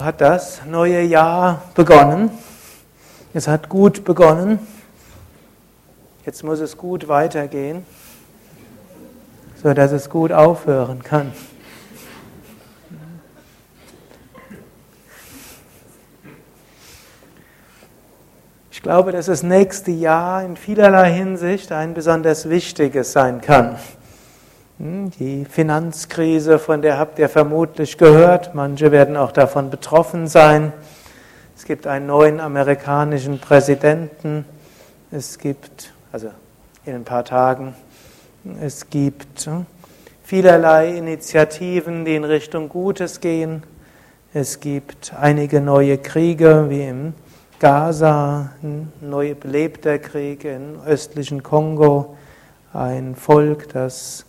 hat das neue Jahr begonnen. Es hat gut begonnen. Jetzt muss es gut weitergehen, so dass es gut aufhören kann. Ich glaube, dass das nächste Jahr in vielerlei Hinsicht ein besonders wichtiges sein kann. Hm, die Finanzkrise, von der habt ihr vermutlich gehört. Manche werden auch davon betroffen sein. Es gibt einen neuen amerikanischen Präsidenten. Es gibt, also in ein paar Tagen, es gibt vielerlei Initiativen, die in Richtung Gutes gehen. Es gibt einige neue Kriege, wie im Gaza, ein neu belebter Krieg im östlichen Kongo, ein Volk, das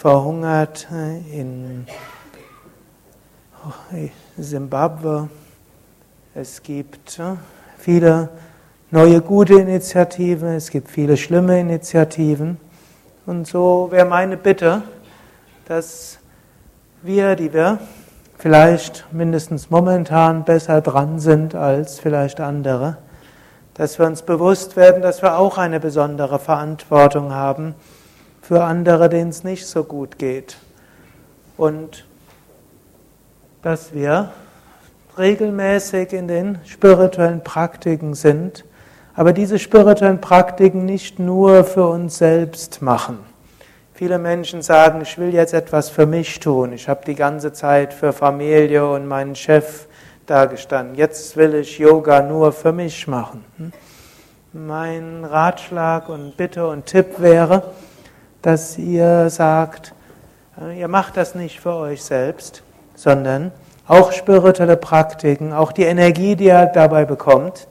verhungert in Simbabwe. Es gibt viele neue gute Initiativen, es gibt viele schlimme Initiativen. Und so wäre meine Bitte, dass wir, die wir vielleicht mindestens momentan besser dran sind als vielleicht andere, dass wir uns bewusst werden, dass wir auch eine besondere Verantwortung haben für andere, denen es nicht so gut geht. Und dass wir regelmäßig in den spirituellen Praktiken sind, aber diese spirituellen Praktiken nicht nur für uns selbst machen. Viele Menschen sagen, ich will jetzt etwas für mich tun. Ich habe die ganze Zeit für Familie und meinen Chef dagestanden. Jetzt will ich Yoga nur für mich machen. Hm? Mein Ratschlag und Bitte und Tipp wäre, dass ihr sagt, äh, ihr macht das nicht für euch selbst, sondern auch spirituelle Praktiken, auch die Energie, die ihr dabei bekommt,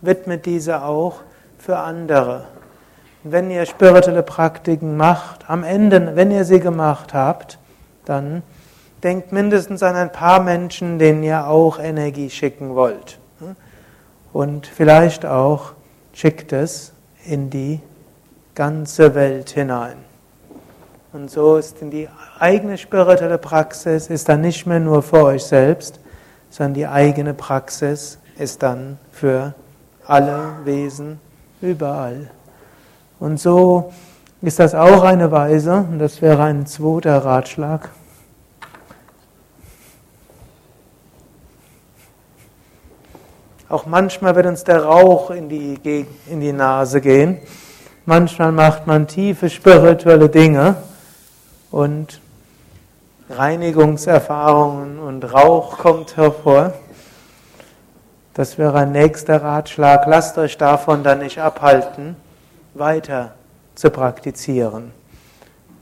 widmet diese auch für andere. Wenn ihr spirituelle Praktiken macht, am Ende, wenn ihr sie gemacht habt, dann denkt mindestens an ein paar Menschen, denen ihr auch Energie schicken wollt. Und vielleicht auch schickt es in die ganze Welt hinein. Und so ist die eigene spirituelle Praxis ist dann nicht mehr nur für euch selbst, sondern die eigene Praxis ist dann für alle Wesen überall. Und so ist das auch eine Weise, und das wäre ein zweiter Ratschlag. Auch manchmal wird uns der Rauch in die, in die Nase gehen. Manchmal macht man tiefe spirituelle Dinge und Reinigungserfahrungen und Rauch kommt hervor. Das wäre ein nächster Ratschlag. Lasst euch davon dann nicht abhalten, weiter zu praktizieren.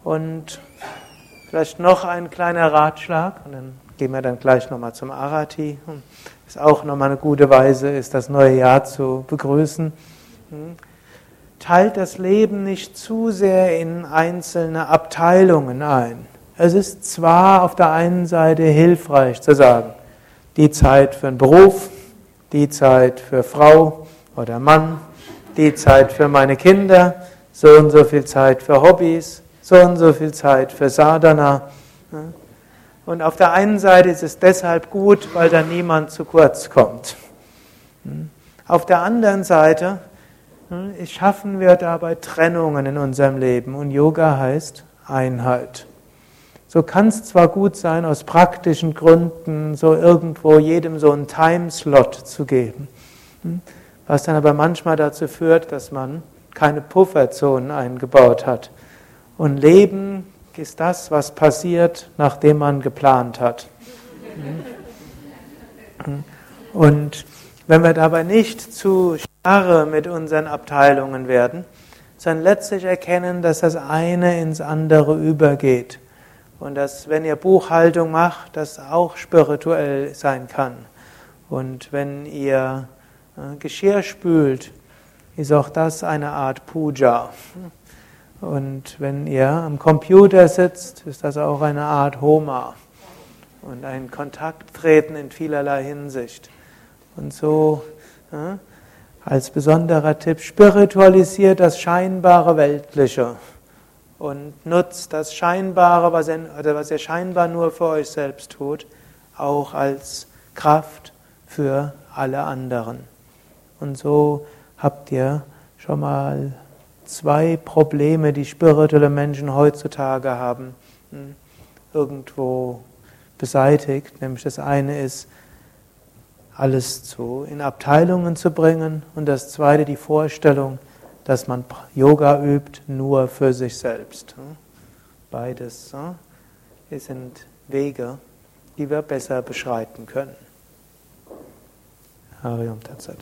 Und vielleicht noch ein kleiner Ratschlag, und dann gehen wir dann gleich nochmal zum Arati. Ist auch nochmal eine gute Weise, ist das neue Jahr zu begrüßen. Teilt das Leben nicht zu sehr in einzelne Abteilungen ein. Es ist zwar auf der einen Seite hilfreich zu sagen, die Zeit für einen Beruf, die Zeit für Frau oder Mann, die Zeit für meine Kinder, so und so viel Zeit für Hobbys, so und so viel Zeit für Sadhana. Und auf der einen Seite ist es deshalb gut, weil da niemand zu kurz kommt. Auf der anderen Seite schaffen wir dabei Trennungen in unserem Leben und Yoga heißt Einheit. So kann es zwar gut sein, aus praktischen Gründen so irgendwo jedem so einen Timeslot zu geben, hm, was dann aber manchmal dazu führt, dass man keine Pufferzonen eingebaut hat. Und Leben ist das, was passiert, nachdem man geplant hat. Hm. Und wenn wir dabei nicht zu starre mit unseren Abteilungen werden, sondern letztlich erkennen, dass das eine ins andere übergeht. Und dass, wenn ihr Buchhaltung macht, das auch spirituell sein kann. Und wenn ihr äh, Geschirr spült, ist auch das eine Art Puja. Und wenn ihr am Computer sitzt, ist das auch eine Art Homa und ein Kontakt treten in vielerlei Hinsicht. Und so ja, als besonderer Tipp, spiritualisiert das scheinbare Weltliche und nutzt das Scheinbare, was ihr, oder was ihr scheinbar nur für euch selbst tut, auch als Kraft für alle anderen. Und so habt ihr schon mal zwei Probleme, die spirituelle Menschen heutzutage haben, hm, irgendwo beseitigt. Nämlich das eine ist, alles zu, in Abteilungen zu bringen und das zweite die Vorstellung, dass man Yoga übt nur für sich selbst. Hm. Beides hm, sind Wege, die wir besser beschreiten können. Harium Tatsat.